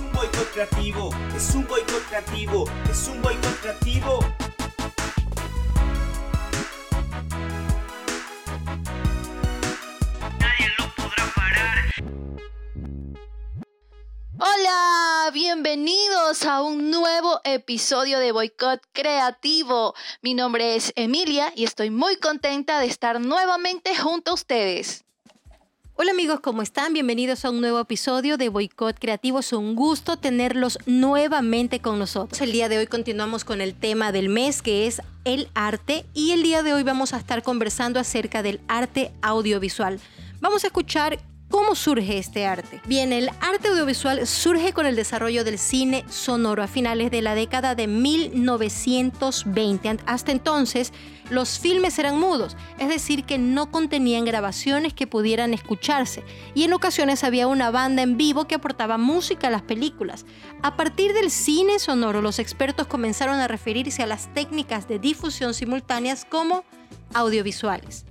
un boicot creativo, es un boicot creativo, es un boicot creativo. Nadie lo podrá parar. Hola, bienvenidos a un nuevo episodio de Boicot Creativo. Mi nombre es Emilia y estoy muy contenta de estar nuevamente junto a ustedes. Hola amigos, ¿cómo están? Bienvenidos a un nuevo episodio de Boicot Creativo. Es un gusto tenerlos nuevamente con nosotros. El día de hoy continuamos con el tema del mes que es el arte y el día de hoy vamos a estar conversando acerca del arte audiovisual. Vamos a escuchar ¿Cómo surge este arte? Bien, el arte audiovisual surge con el desarrollo del cine sonoro a finales de la década de 1920. Hasta entonces, los filmes eran mudos, es decir, que no contenían grabaciones que pudieran escucharse, y en ocasiones había una banda en vivo que aportaba música a las películas. A partir del cine sonoro, los expertos comenzaron a referirse a las técnicas de difusión simultáneas como audiovisuales.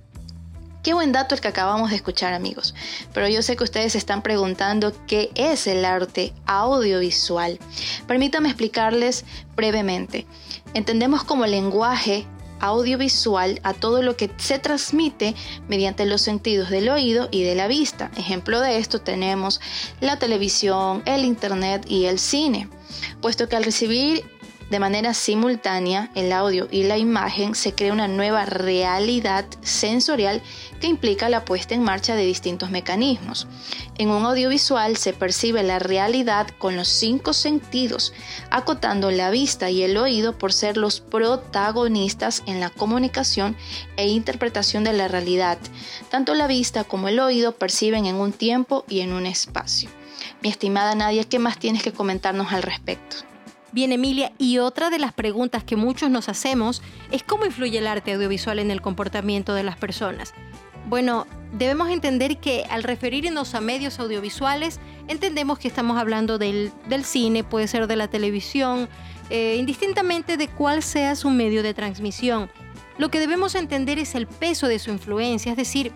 Qué buen dato el que acabamos de escuchar amigos, pero yo sé que ustedes se están preguntando qué es el arte audiovisual. Permítanme explicarles brevemente. Entendemos como lenguaje audiovisual a todo lo que se transmite mediante los sentidos del oído y de la vista. Ejemplo de esto tenemos la televisión, el internet y el cine, puesto que al recibir de manera simultánea el audio y la imagen se crea una nueva realidad sensorial que implica la puesta en marcha de distintos mecanismos. En un audiovisual se percibe la realidad con los cinco sentidos, acotando la vista y el oído por ser los protagonistas en la comunicación e interpretación de la realidad. Tanto la vista como el oído perciben en un tiempo y en un espacio. Mi estimada Nadia, ¿qué más tienes que comentarnos al respecto? Bien, Emilia, y otra de las preguntas que muchos nos hacemos es cómo influye el arte audiovisual en el comportamiento de las personas. Bueno, debemos entender que al referirnos a medios audiovisuales, entendemos que estamos hablando del, cine, puede ser de la televisión, eh, indistintamente de cuál sea su medio de transmisión. Lo que debemos entender es el peso de su influencia, es decir,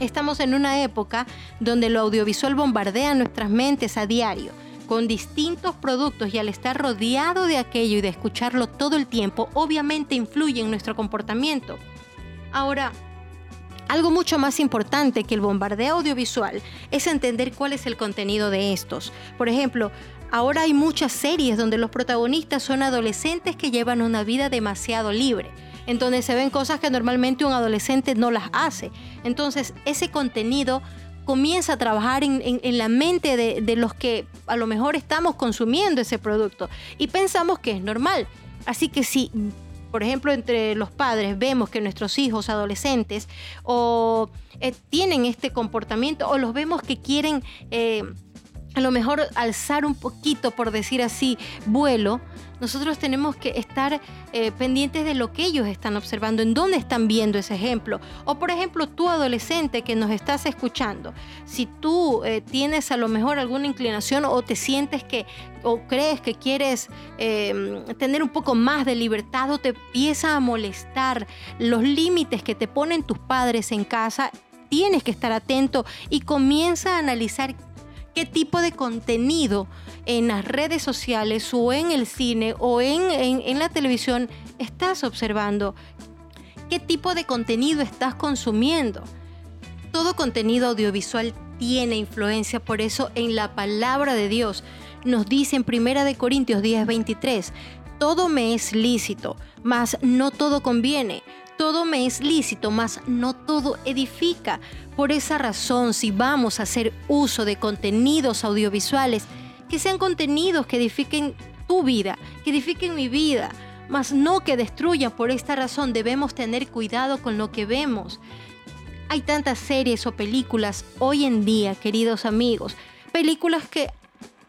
estamos en una época donde lo audiovisual bombardea nuestras mentes a diario con distintos productos y al estar rodeado de aquello y de escucharlo todo el tiempo, obviamente influye en nuestro comportamiento. Ahora, algo mucho más importante que el bombardeo audiovisual es entender cuál es el contenido de estos. Por ejemplo, ahora hay muchas series donde los protagonistas son adolescentes que llevan una vida demasiado libre, en donde se ven cosas que normalmente un adolescente no las hace. Entonces, ese contenido comienza a trabajar en, la mente de, los que a lo mejor estamos consumiendo ese producto y pensamos que es normal. Así que si por ejemplo, entre los padres vemos que nuestros hijos adolescentes o eh, tienen este comportamiento o los vemos que quieren eh, a lo mejor alzar un poquito, por decir así, vuelo, nosotros tenemos que estar eh, pendientes de lo que ellos están observando, en dónde están viendo ese ejemplo. O por ejemplo, tú adolescente que nos estás escuchando, si tú eh, tienes a lo mejor alguna inclinación o te sientes que o crees que quieres em, tener un poco más de libertad o te empieza a molestar los límites que te ponen tus padres en casa, tienes que estar atento y comienza a analizar qué tipo de contenido en las redes sociales o en el cine o en, la televisión estás observando. ¿Qué tipo de contenido estás consumiendo? Todo contenido audiovisual tiene influencia, por eso en la palabra de Dios nos dice en 1 de Corintios 10:23, todo me es lícito, mas no todo conviene. Todo me es lícito, mas no todo edifica. Por esa razón, si vamos a hacer uso de contenidos audiovisuales, que sean contenidos que edifiquen tu vida, que edifiquen mi vida, mas no que destruyan. Por esta razón debemos tener cuidado con lo que vemos. Hay tantas series o películas hoy en día, queridos amigos, películas que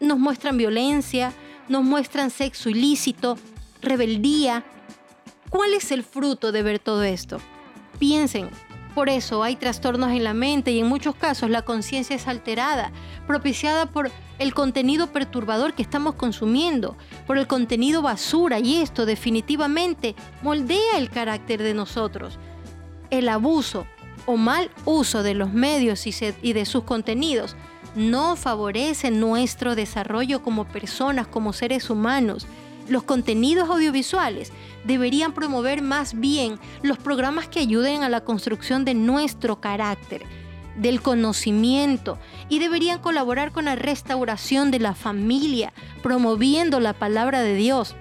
nos muestran violencia, nos muestran sexo ilícito, rebeldía, ¿Cuál es el fruto de ver todo esto? Piensen, por eso hay trastornos en la mente y en muchos casos la conciencia es alterada, propiciada por el contenido perturbador que estamos consumiendo, por el contenido basura y esto definitivamente moldea el carácter de nosotros. El abuso o mal uso de los medios y, de sus contenidos no favorece nuestro desarrollo como personas, como seres humanos. Los contenidos audiovisuales deberían promover más bien los programas que ayuden a la construcción de nuestro carácter, del conocimiento y deberían colaborar con la restauración de la familia, promoviendo la palabra de Dios.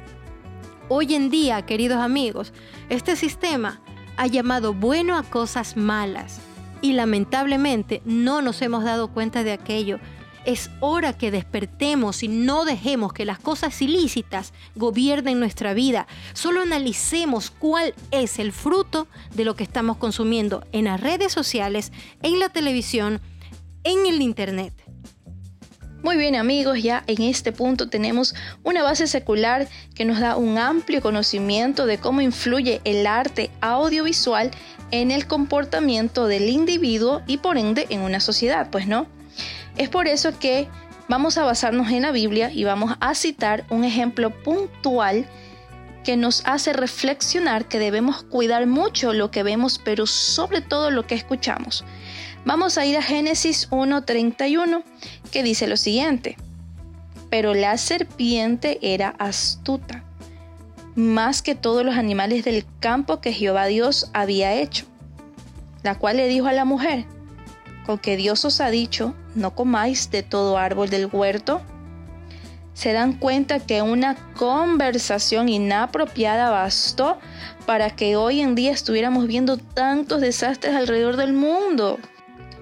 Hoy en día, queridos amigos, este sistema ha llamado bueno a cosas malas y lamentablemente no nos hemos dado cuenta de aquello. Es hora que despertemos y no dejemos que las cosas ilícitas gobiernen nuestra vida. Solo analicemos cuál es el fruto de lo que estamos consumiendo en las redes sociales, en la televisión, en el Internet. Muy bien amigos, ya en este punto tenemos una base secular que nos da un amplio conocimiento de cómo influye el arte audiovisual en el comportamiento del individuo y por ende en una sociedad, pues no. Es por eso que vamos a basarnos en la Biblia y vamos a citar un ejemplo puntual que nos hace reflexionar que debemos cuidar mucho lo que vemos, pero sobre todo lo que escuchamos. Vamos a ir a Génesis 1.31, que dice lo siguiente. Pero la serpiente era astuta, más que todos los animales del campo que Jehová Dios había hecho, la cual le dijo a la mujer, con que Dios os ha dicho, no comáis de todo árbol del huerto. Se dan cuenta que una conversación inapropiada bastó para que hoy en día estuviéramos viendo tantos desastres alrededor del mundo.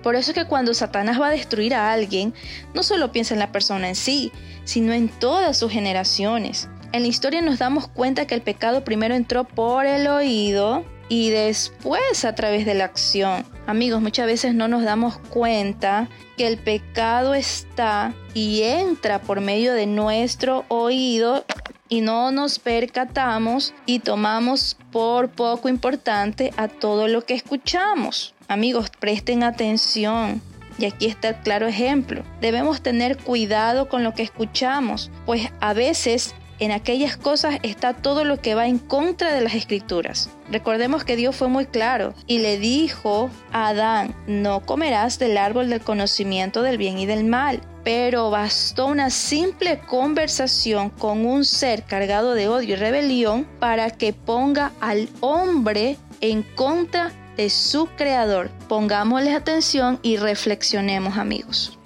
Por eso es que cuando Satanás va a destruir a alguien, no solo piensa en la persona en sí, sino en todas sus generaciones. En la historia nos damos cuenta que el pecado primero entró por el oído y después a través de la acción. Amigos, muchas veces no nos damos cuenta que el pecado está y entra por medio de nuestro oído y no nos percatamos y tomamos por poco importante a todo lo que escuchamos. Amigos, presten atención. Y aquí está el claro ejemplo. Debemos tener cuidado con lo que escuchamos, pues a veces en aquellas cosas está todo lo que va en contra de las escrituras. Recordemos que Dios fue muy claro y le dijo a Adán, no comerás del árbol del conocimiento del bien y del mal. Pero bastó una simple conversación con un ser cargado de odio y rebelión para que ponga al hombre en contra de su creador. Pongámosle atención y reflexionemos amigos.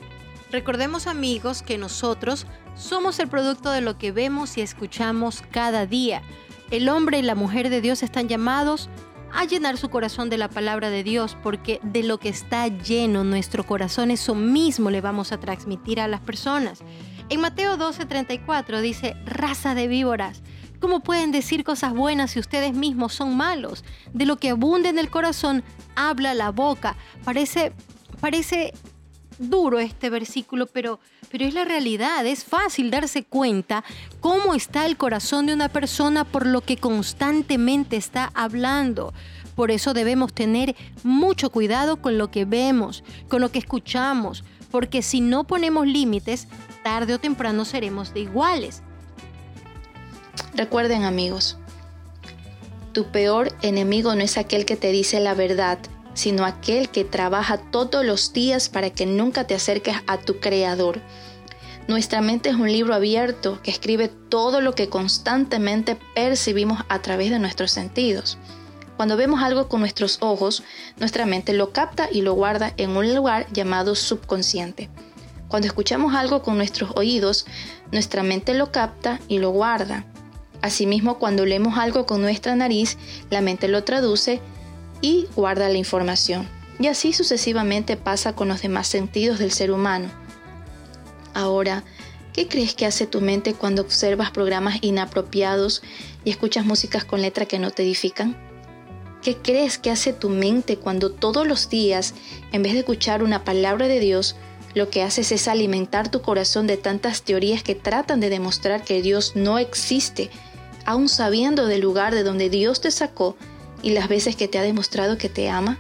Recordemos amigos que nosotros somos el producto de lo que vemos y escuchamos cada día. El hombre y la mujer de Dios están llamados a llenar su corazón de la palabra de Dios, porque de lo que está lleno nuestro corazón, eso mismo le vamos a transmitir a las personas. En Mateo 12:34 dice, raza de víboras, ¿cómo pueden decir cosas buenas si ustedes mismos son malos? De lo que abunda en el corazón, habla la boca. Parece, parece duro este versículo, pero, pero es la realidad. Es fácil darse cuenta cómo está el corazón de una persona por lo que constantemente está hablando. Por eso debemos tener mucho cuidado con lo que vemos, con lo que escuchamos, porque si no ponemos límites, tarde o temprano seremos de iguales. Recuerden amigos, tu peor enemigo no es aquel que te dice la verdad, sino aquel que trabaja todos los días para que nunca te acerques a tu Creador. Nuestra mente es un libro abierto que escribe todo lo que constantemente percibimos a través de nuestros sentidos. Cuando vemos algo con nuestros ojos, nuestra mente lo capta y lo guarda en un lugar llamado subconsciente. Cuando escuchamos algo con nuestros oídos, nuestra mente lo capta y lo guarda. Asimismo, cuando leemos algo con nuestra nariz, la mente lo traduce y guarda la información. Y así sucesivamente pasa con los demás sentidos del ser humano. Ahora, ¿qué crees que hace tu mente cuando observas programas inapropiados y escuchas músicas con letra que no te edifican? ¿Qué crees que hace tu mente cuando todos los días, en vez de escuchar una palabra de Dios, lo que haces es alimentar tu corazón de tantas teorías que tratan de demostrar que Dios no existe, aun sabiendo del lugar de donde Dios te sacó y las veces que te ha demostrado que te ama?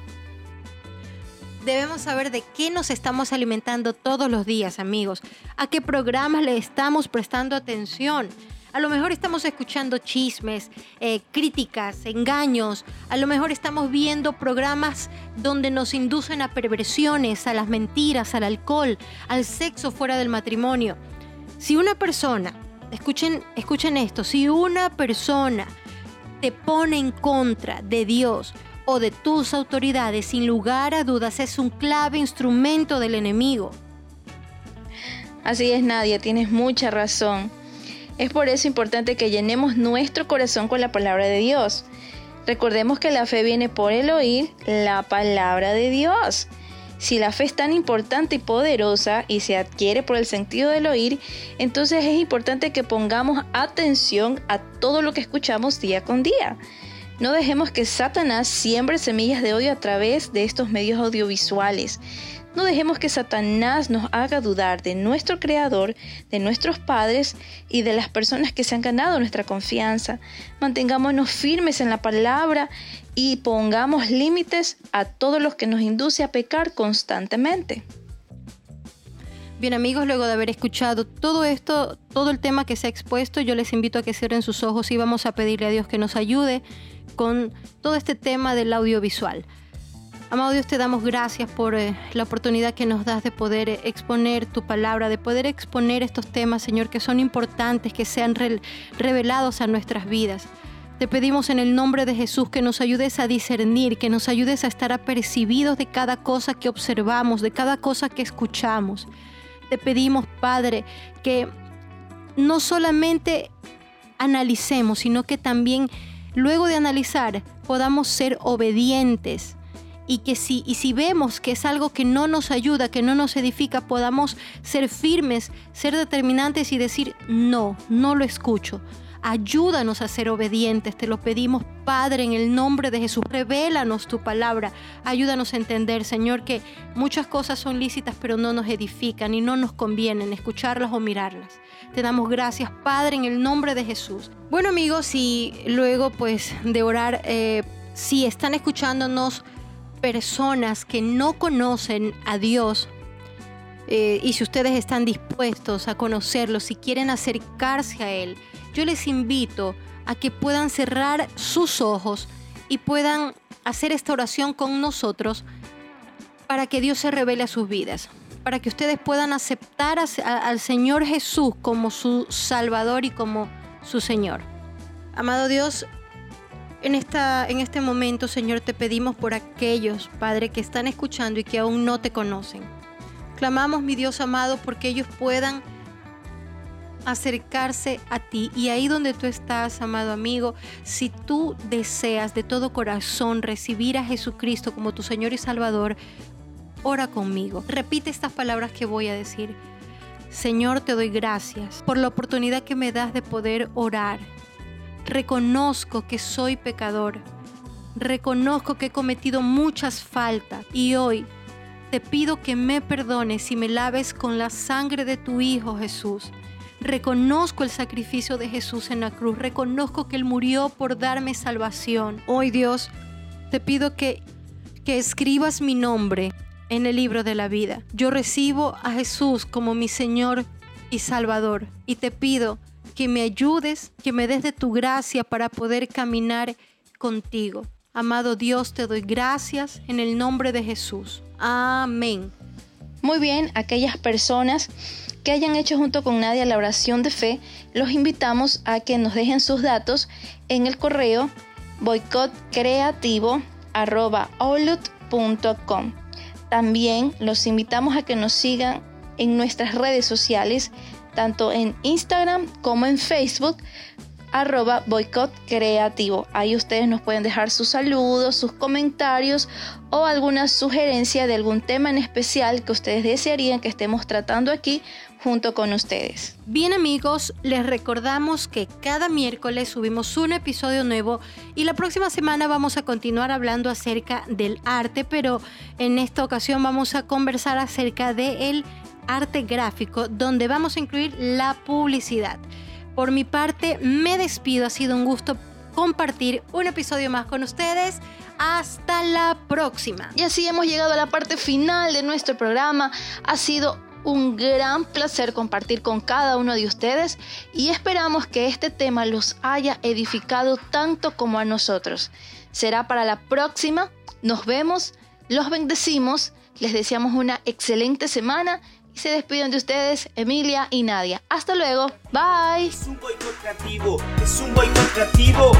Debemos saber de qué nos estamos alimentando todos los días, amigos, a qué programas le estamos prestando atención. A lo mejor estamos escuchando chismes, eh, críticas, engaños. A lo mejor estamos viendo programas donde nos inducen a perversiones, a las mentiras, al alcohol, al sexo fuera del matrimonio. Si una persona, escuchen, escuchen esto, si una persona te pone en contra de Dios o de tus autoridades, sin lugar a dudas es un clave instrumento del enemigo. Así es, Nadia, tienes mucha razón. Es por eso importante que llenemos nuestro corazón con la palabra de Dios. Recordemos que la fe viene por el oír la palabra de Dios. Si la fe es tan importante y poderosa y se adquiere por el sentido del oír, entonces es importante que pongamos atención a todo lo que escuchamos día con día. No dejemos que Satanás siembre semillas de odio a través de estos medios audiovisuales. No dejemos que Satanás nos haga dudar de nuestro Creador, de nuestros padres y de las personas que se han ganado nuestra confianza. Mantengámonos firmes en la palabra y pongamos límites a todos los que nos induce a pecar constantemente. Bien amigos, luego de haber escuchado todo esto, todo el tema que se ha expuesto, yo les invito a que cierren sus ojos y vamos a pedirle a Dios que nos ayude con todo este tema del audiovisual. Amado Dios, te damos gracias por eh, la oportunidad que nos das de poder eh, exponer tu palabra, de poder exponer estos temas, Señor, que son importantes, que sean revelados a nuestras vidas. Te pedimos en el nombre de Jesús que nos ayudes a discernir, que nos ayudes a estar apercibidos de cada cosa que observamos, de cada cosa que escuchamos. Te pedimos, Padre, que no solamente analicemos, sino que también luego de analizar podamos ser obedientes y que si, y si vemos que es algo que no nos ayuda, que no nos edifica, podamos ser firmes, ser determinantes y decir, no, no lo escucho. Ayúdanos a ser obedientes, te lo pedimos, Padre, en el nombre de Jesús. Revélanos tu palabra. Ayúdanos a entender, Señor, que muchas cosas son lícitas, pero no nos edifican y no nos convienen escucharlas o mirarlas. Te damos gracias, Padre, en el nombre de Jesús. Bueno, amigos, y luego, pues, de orar, eh, si están escuchándonos personas que no conocen a Dios, eh, y si ustedes están dispuestos a conocerlo, si quieren acercarse a Él, yo les invito a que puedan cerrar sus ojos y puedan hacer esta oración con nosotros para que Dios se revele a sus vidas, para que ustedes puedan aceptar al Señor Jesús como su Salvador y como su Señor. Amado Dios, en, esta, en este momento, Señor, te pedimos por aquellos, Padre, que están escuchando y que aún no te conocen. Clamamos, mi Dios amado, porque ellos puedan acercarse a ti. Y ahí donde tú estás, amado amigo, si tú deseas de todo corazón recibir a Jesucristo como tu Señor y Salvador, ora conmigo. Repite estas palabras que voy a decir. Señor, te doy gracias por la oportunidad que me das de poder orar. Reconozco que soy pecador. Reconozco que he cometido muchas faltas y hoy te pido que me perdones y me laves con la sangre de tu Hijo Jesús. Reconozco el sacrificio de Jesús en la cruz. Reconozco que Él murió por darme salvación. Hoy Dios, te pido que, que escribas mi nombre en el libro de la vida. Yo recibo a Jesús como mi Señor y Salvador. Y te pido que me ayudes, que me des de tu gracia para poder caminar contigo. Amado Dios, te doy gracias en el nombre de Jesús. Amén. Muy bien, aquellas personas que hayan hecho junto con Nadia la oración de fe, los invitamos a que nos dejen sus datos en el correo boicotcreativo.com. También los invitamos a que nos sigan en nuestras redes sociales, tanto en Instagram como en Facebook arroba boicot creativo. Ahí ustedes nos pueden dejar sus saludos, sus comentarios o alguna sugerencia de algún tema en especial que ustedes desearían que estemos tratando aquí junto con ustedes. Bien amigos, les recordamos que cada miércoles subimos un episodio nuevo y la próxima semana vamos a continuar hablando acerca del arte, pero en esta ocasión vamos a conversar acerca del arte gráfico donde vamos a incluir la publicidad. Por mi parte, me despido, ha sido un gusto compartir un episodio más con ustedes. Hasta la próxima. Y así hemos llegado a la parte final de nuestro programa. Ha sido un gran placer compartir con cada uno de ustedes y esperamos que este tema los haya edificado tanto como a nosotros. Será para la próxima. Nos vemos, los bendecimos, les deseamos una excelente semana se despiden de ustedes Emilia y Nadia. Hasta luego. Bye. Es un boicot creativo, es un boicot creativo.